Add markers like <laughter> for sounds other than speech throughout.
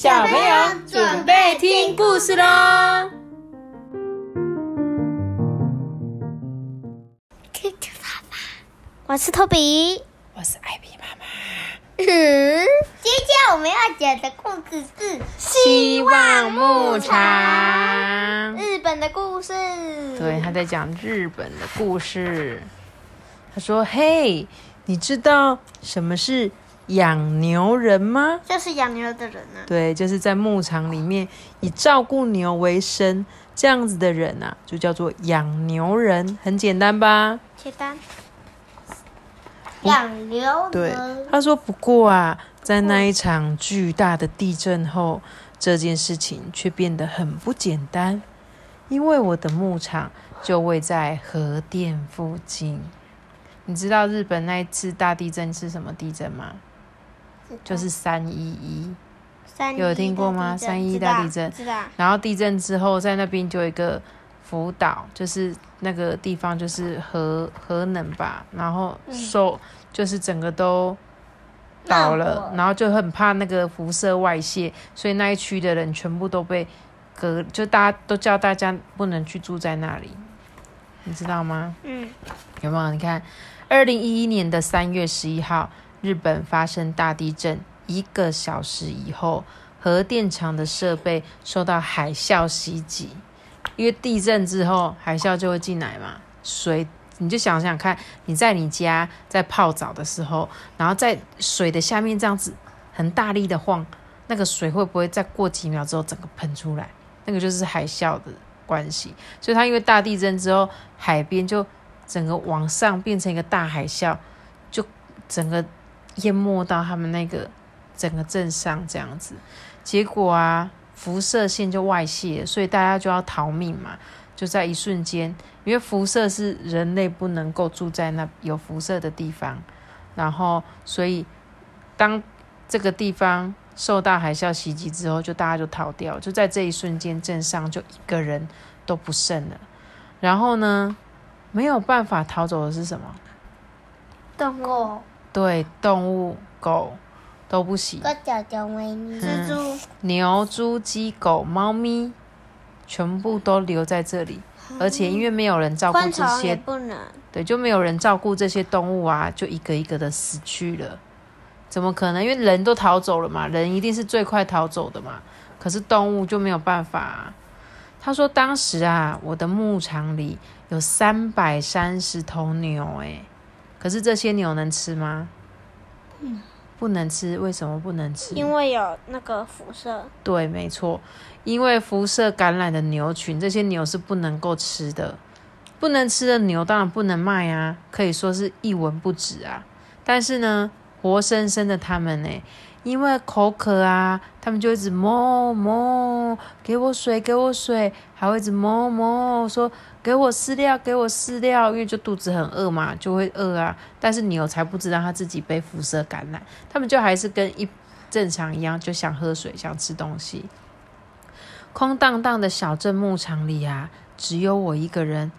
小朋友准备听故事喽！兔兔爸爸，我是托比。我是艾比妈妈。嗯，今天我们要讲的故事是《希望牧场》。日本的故事。对，他在讲日本的故事。他说：“嘿，你知道什么是养牛人吗？就是养牛的人啊。对，就是在牧场里面以照顾牛为生这样子的人啊，就叫做养牛人。很简单吧？简单。养牛对。，他说不过啊，在那一场巨大的地震后，这件事情却变得很不简单，因为我的牧场就位在核电附近。你知道日本那一次大地震是什么地震吗？就是三一一。有听过吗三一知道大地震。然后地震之后，在那边就有一个福岛，就是那个地方就是核核能吧，然后受、就是整个都倒了，然后就很怕那个辐射外泄，所以那一区的人全部都被隔，就大家都叫大家不能去住在那里，你知道吗？嗯，有没有？你看，二零一一年的三月十一号，日本发生大地震，一个小时以后，核电厂的设备受到海啸袭击。因为地震之后，海啸就会进来嘛，水你就想想看，你在你家在泡澡的时候，然后在水的下面这样子很大力的晃，那个水会不会再过几秒之后整个喷出来？那个就是海啸的关系。所以它因为大地震之后，海边就整个往上变成一个大海啸，就整个淹没到他们那个整个镇上这样子。结果啊，辐射线就外泄，所以大家就要逃命嘛。就在一瞬间，因为辐射是人类不能够住在那有辐射的地方，然后所以当这个地方受到海啸袭击之后，就大家就逃掉，就在这一瞬间，镇上就一个人都不剩了。然后呢，没有办法逃走的是什么？动物。对，动物、狗都不行。个脚脚维尼。嗯蜘蛛。牛、猪、鸡、狗、猫咪，全部都留在这里。而且因为没有人照顾这些，不能。对，就没有人照顾这些动物啊，就一个一个的死去了。怎么可能？因为人都逃走了嘛，人一定是最快逃走的嘛。可是动物就没有办法、啊。他说当时啊，我的牧场里有三百三十头牛、欸，可是这些牛能吃吗？嗯不能吃，为什么不能吃？因为有那个辐射。对，没错，因为辐射感染的牛群，这些牛是不能够吃的，不能吃的牛当然不能卖啊，可以说是一文不值啊。但是呢，活生生的它们呢，因为口渴啊，他们就一直哞哞，给我水，给我水，还会一直哞哞说给我饲料，给我饲料，因为就肚子很饿嘛，就会饿啊。但是牛才不知道它自己被辐射感染，他们就还是跟一正常一样，就想喝水，想吃东西。空荡荡的小镇牧场里啊，只有我一个人。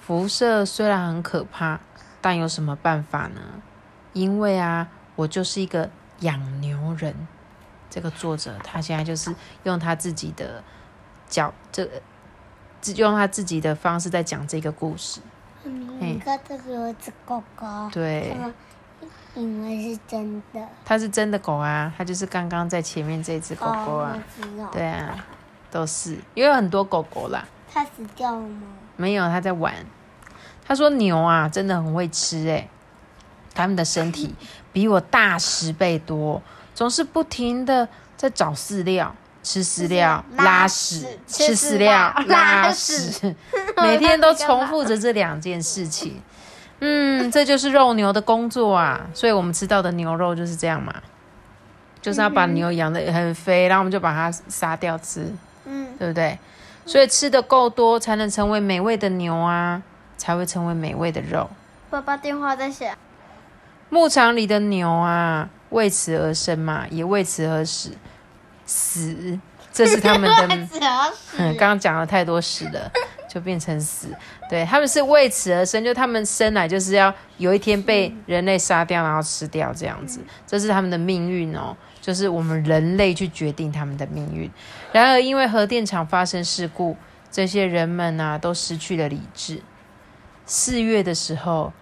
辐射虽然很可怕，但有什么办法呢？因为啊，我就是一个养牛人。这个作者他现在就是用他自己的角，这自用他自己的方式在讲这个故事。你看这个有一只狗狗。对，因为是真的。它是真的狗啊，它就是刚刚在前面这只狗狗啊。对啊，都是因为有很多狗狗啦。它死掉了吗？没有，它在玩。他说牛啊，真的很会吃诶，它们的身体比我大十倍多，总是不停的在找饲料、吃饲料、拉拉屎屎、吃吃饲料、拉屎，<laughs> 每天都重复着这两件事情。嗯，这就是肉牛的工作啊，所以我们吃到的牛肉就是这样嘛，就是要把牛养的很肥，然后我们就把它杀掉吃。嗯，对不对？所以吃的够多，才能成为美味的牛啊，才会成为美味的肉。爸爸电话在响。牧场里的牛啊，为此而生嘛，也为此而死。死，这是他们的。只要嗯，刚刚讲了太多死了，就变成死。对，他们是为此而生，就他们生来就是要有一天被人类杀掉，然后吃掉这样子，这是他们的命运哦，就是我们人类去决定他们的命运。然而，因为核电厂发生事故，这些人们啊都失去了理智。四月的时候，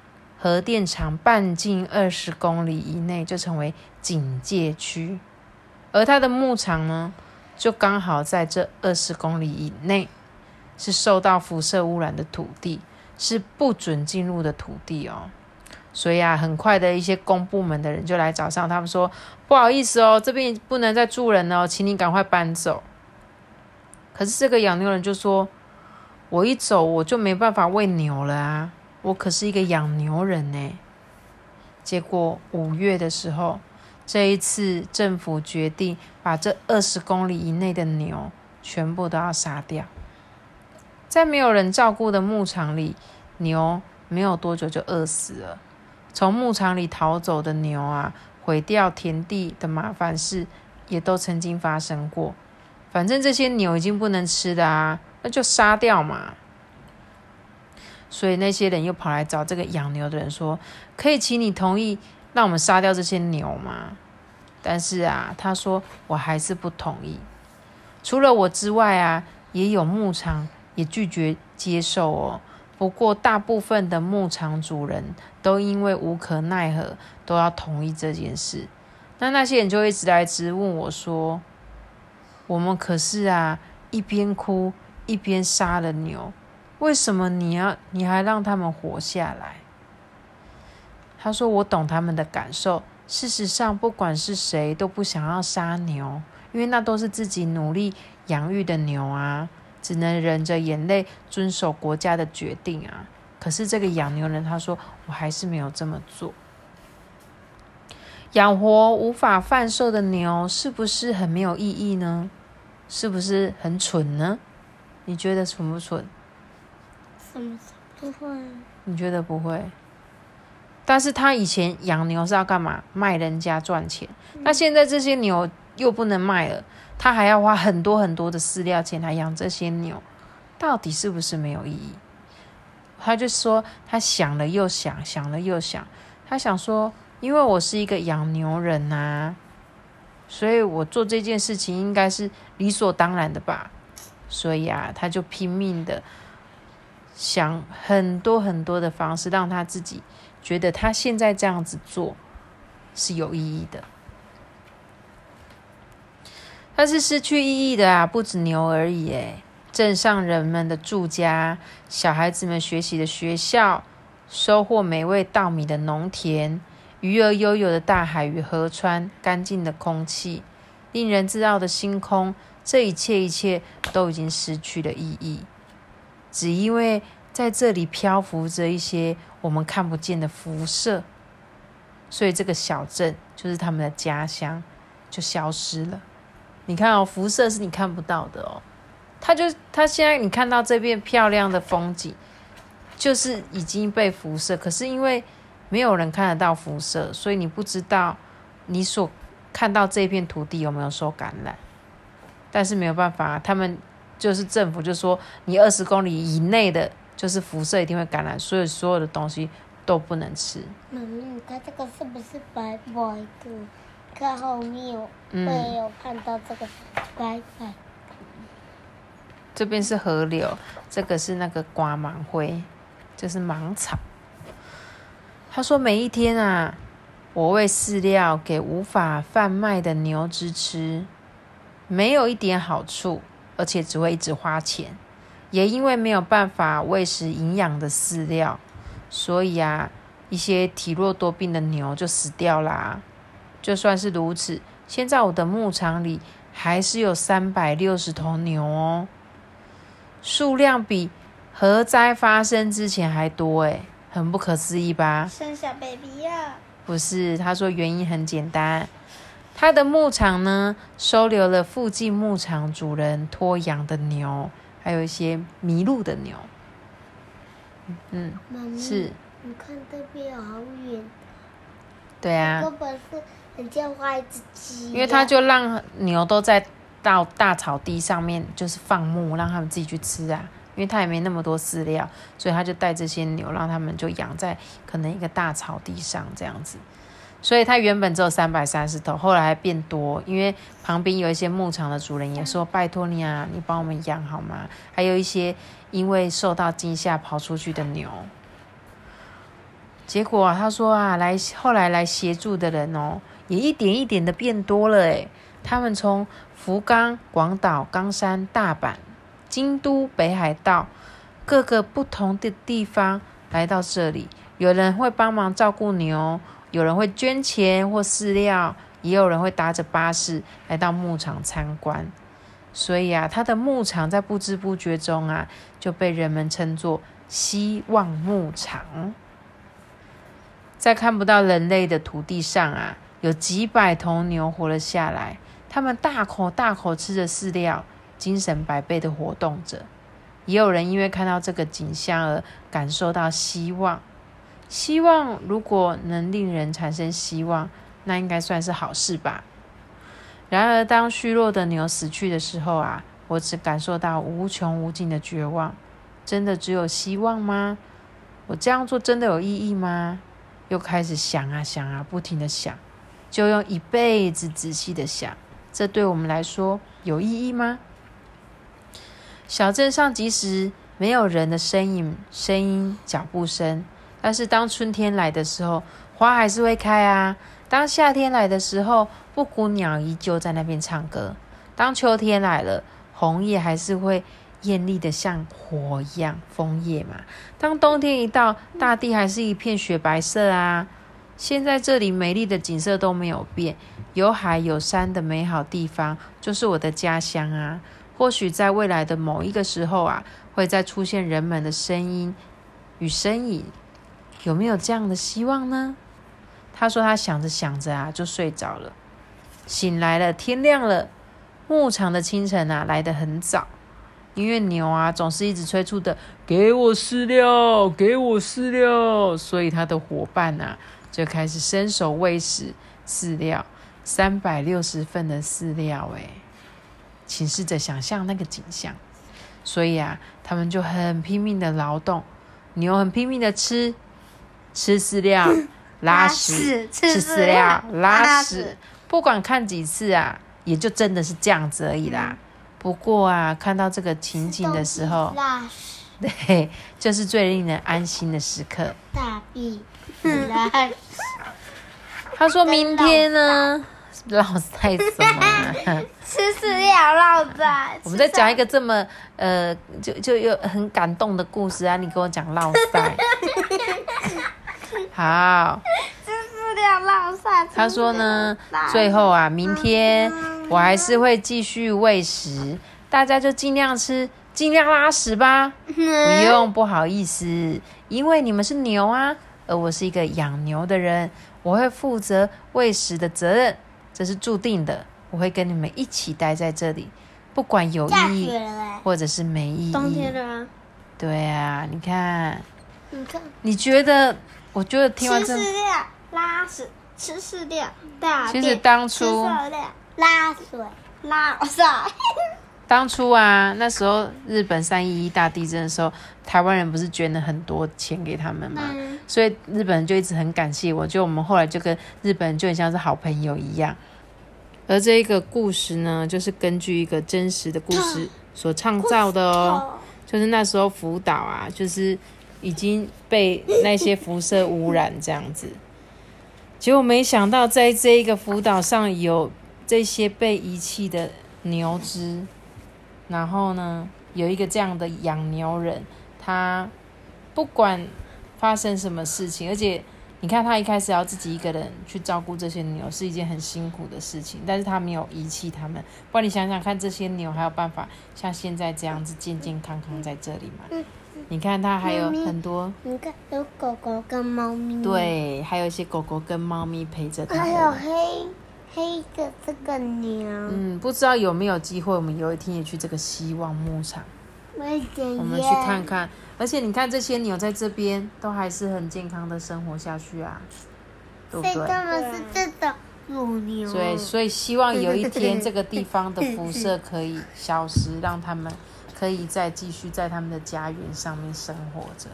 核电厂半径二十公里以内就成为警戒区，而它的牧场呢，就刚好在这二十公里以内，是受到辐射污染的土地，是不准进入的土地哦。所以啊，很快的一些公部门的人就来找上他们说：“不好意思哦，这边不能再住人了，请你赶快搬走。”可是这个养牛人就说：“我一走，我就没办法喂牛了啊！我可是一个养牛人呢。”结果五月的时候，这一次政府决定把这二十公里以内的牛全部都要杀掉。在没有人照顾的牧场里，牛没有多久就饿死了。从牧场里逃走的牛啊，毁掉田地的麻烦事也都曾经发生过。反正这些牛已经不能吃的啊，那就杀掉嘛。所以那些人又跑来找这个养牛的人说：“可以请你同意让我们杀掉这些牛吗？”但是啊，他说我还是不同意。除了我之外啊，也有牧场也拒绝接受哦。不过大部分的牧场主人都因为无可奈何，都要同意这件事。那那些人就一直来质问我说。我们可是啊，一边哭一边杀了牛，为什么你要你还让他们活下来？他说：“我懂他们的感受。事实上，不管是谁都不想要杀牛，因为那都是自己努力养育的牛啊，只能忍着眼泪遵守国家的决定啊。可是这个养牛人他说，我还是没有这么做。养活无法贩售的牛，是不是很没有意义呢？”是不是很蠢呢？你觉得蠢不蠢？什么不会？你觉得不会？但是他以前养牛是要干嘛？卖人家赚钱。那现在这些牛又不能卖了，他还要花很多很多的饲料钱来养这些牛，到底是不是没有意义？他就说，他想了又想，想了又想，他想说，因为我是一个养牛人呐。所以我做这件事情应该是理所当然的吧，所以啊，他就拼命的想很多很多的方式，让他自己觉得他现在这样子做是有意义的。但是失去意义的啊，不止牛而已，诶，镇上人们的住家，小孩子们学习的学校，收获美味稻米的农田。鱼儿悠悠的大海与河川，干净的空气，令人自傲的星空，这一切一切都已经失去了意义，只因为在这里漂浮着一些我们看不见的辐射，所以这个小镇就是他们的家乡，就消失了。你看哦，辐射是你看不到的哦，它就它现在你看到这片漂亮的风景，就是已经被辐射，可是因为。没有人看得到辐射，所以你不知道你所看到这片土地有没有受感染。但是没有办法，他们就是政府就说，你二十公里以内的，就是辐射一定会感染，所以所有的东西都不能吃。妈妈，它这个是不是白白的？看后面会有看到这个白白。这边是河流，这个是那个瓜芒灰，就是芒草。他说：“每一天啊，我喂饲料给无法贩卖的牛只吃，没有一点好处，而且只会一直花钱。也因为没有办法喂食营养的饲料，所以啊，一些体弱多病的牛就死掉啦。就算是如此，现在我的牧场里还是有三百六十头牛哦，数量比核灾发生之前还多诶。很不可思议吧？生小 baby 呀？不是，他说原因很简单，他的牧场呢收留了附近牧场主人托养的牛，还有一些迷路的牛。嗯，是。你看这边好远。对啊。根本是人家画一只鸡。因为他就让牛都在到大草地上面，就是放牧，让他们自己去吃啊。因为他也没那么多饲料，所以他就带这些牛，让他们就养在可能一个大草地上这样子。所以他原本只有三百三十头，后来还变多，因为旁边有一些牧场的主人也说：“拜托你啊，你帮我们养好吗？”还有一些因为受到惊吓跑出去的牛。结果他说啊，来后来来协助的人哦，也一点一点的变多了诶他们从福冈、广岛、冈山、大阪、京都、北海道各个不同的地方来到这里，有人会帮忙照顾牛。有人会捐钱或饲料，也有人会搭着巴士来到牧场参观。所以啊，他的牧场在不知不觉中啊，就被人们称作“希望牧场”。在看不到人类的土地上啊，有几百头牛活了下来，他们大口大口吃着饲料，精神百倍的活动着。也有人因为看到这个景象而感受到希望。希望如果能令人产生希望，那应该算是好事吧。然而，当虚弱的牛死去的时候啊，我只感受到无穷无尽的绝望。真的只有希望吗？我这样做真的有意义吗？又开始想啊想啊，不停的想，就用一辈子仔细的想，这对我们来说有意义吗？小镇上即使没有人的身影、声音、脚步声。但是当春天来的时候，花还是会开啊；当夏天来的时候，布谷鸟依旧在那边唱歌；当秋天来了，红叶还是会艳丽的像火一样，枫叶嘛。当冬天一到，大地还是一片雪白色啊。现在这里美丽的景色都没有变，有海有山的美好地方，就是我的家乡啊。或许在未来的某一个时候啊，会再出现人们的声音与身影。有没有这样的希望呢？他说他想着想着啊，就睡着了。醒来了，天亮了。牧场的清晨啊，来得很早，因为牛啊总是一直催促的给我饲料，给我饲料，所以他的伙伴啊就开始伸手喂食饲料，三百六十份的饲料，哎，请试着想象那个景象。所以啊，他们就很拼命的劳动，牛很拼命的吃。吃饲料，<laughs> 拉屎；吃饲料，拉屎。不管看几次啊，也就真的是这样子而已啦。不过啊，看到这个情景的时候，拉屎，<laughs> 对，就是最令人安心的时刻。大便，拉屎。他说明天呢，落塞什么？<laughs> 吃饲料落塞。我们在讲一个这么呃，就就又很感动的故事啊！你跟我讲落塞。<laughs> 好，吃饲料拉撒。他说呢，最后啊，明天我还是会继续喂食，大家就尽量吃，尽量拉屎吧。不用不好意思，因为你们是牛啊，而我是一个养牛的人，我会负责喂食的责任，这是注定的。我会跟你们一起待在这里，不管有意义或者是没意义。冬天了。对啊，你看，你看，你觉得？我觉得听完吃饲料、拉屎、吃饲料、大便、其实当初拉水、拉屎。<laughs> 当初啊，那时候日本三一一大地震的时候，台湾人不是捐了很多钱给他们嘛？所以日本人就一直很感谢我，就我们后来就跟日本人就很像是好朋友一样。而这一个故事呢，就是根据一个真实的故事 <gasps> 所创造的哦，就是那时候福岛啊，就是。已经被那些辐射污染这样子，结果没想到在这一个福岛上有这些被遗弃的牛只，然后呢，有一个这样的养牛人，他不管发生什么事情，而且你看他一开始要自己一个人去照顾这些牛，是一件很辛苦的事情，但是他没有遗弃他们。不然你想想看，这些牛还有办法像现在这样子健健康康在这里吗？你看，它还有很多。你看，有狗狗跟猫咪。对，还有一些狗狗跟猫咪陪着它。还有黑黑的这个牛。嗯，不知道有没有机会，我们有一天也去这个希望牧场。我们去看看。而且你看，这些牛在这边都还是很健康的生活下去啊，对不对？他们是这种母牛。对，所以希望有一天这个地方的辐射 <laughs> 可以消失，让他们。可以再继续在他们的家园上面生活着。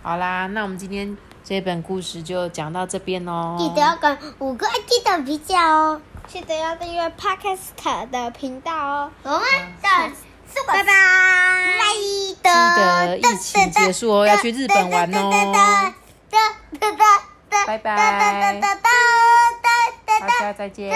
好啦，那我们今天这本故事就讲到这边哦。记得要跟五个爱记的比较哦，记得要订阅 Podcast 的频道哦。我们拜拜。记得疫情结束哦要去日本玩哦。拜拜，大家再见。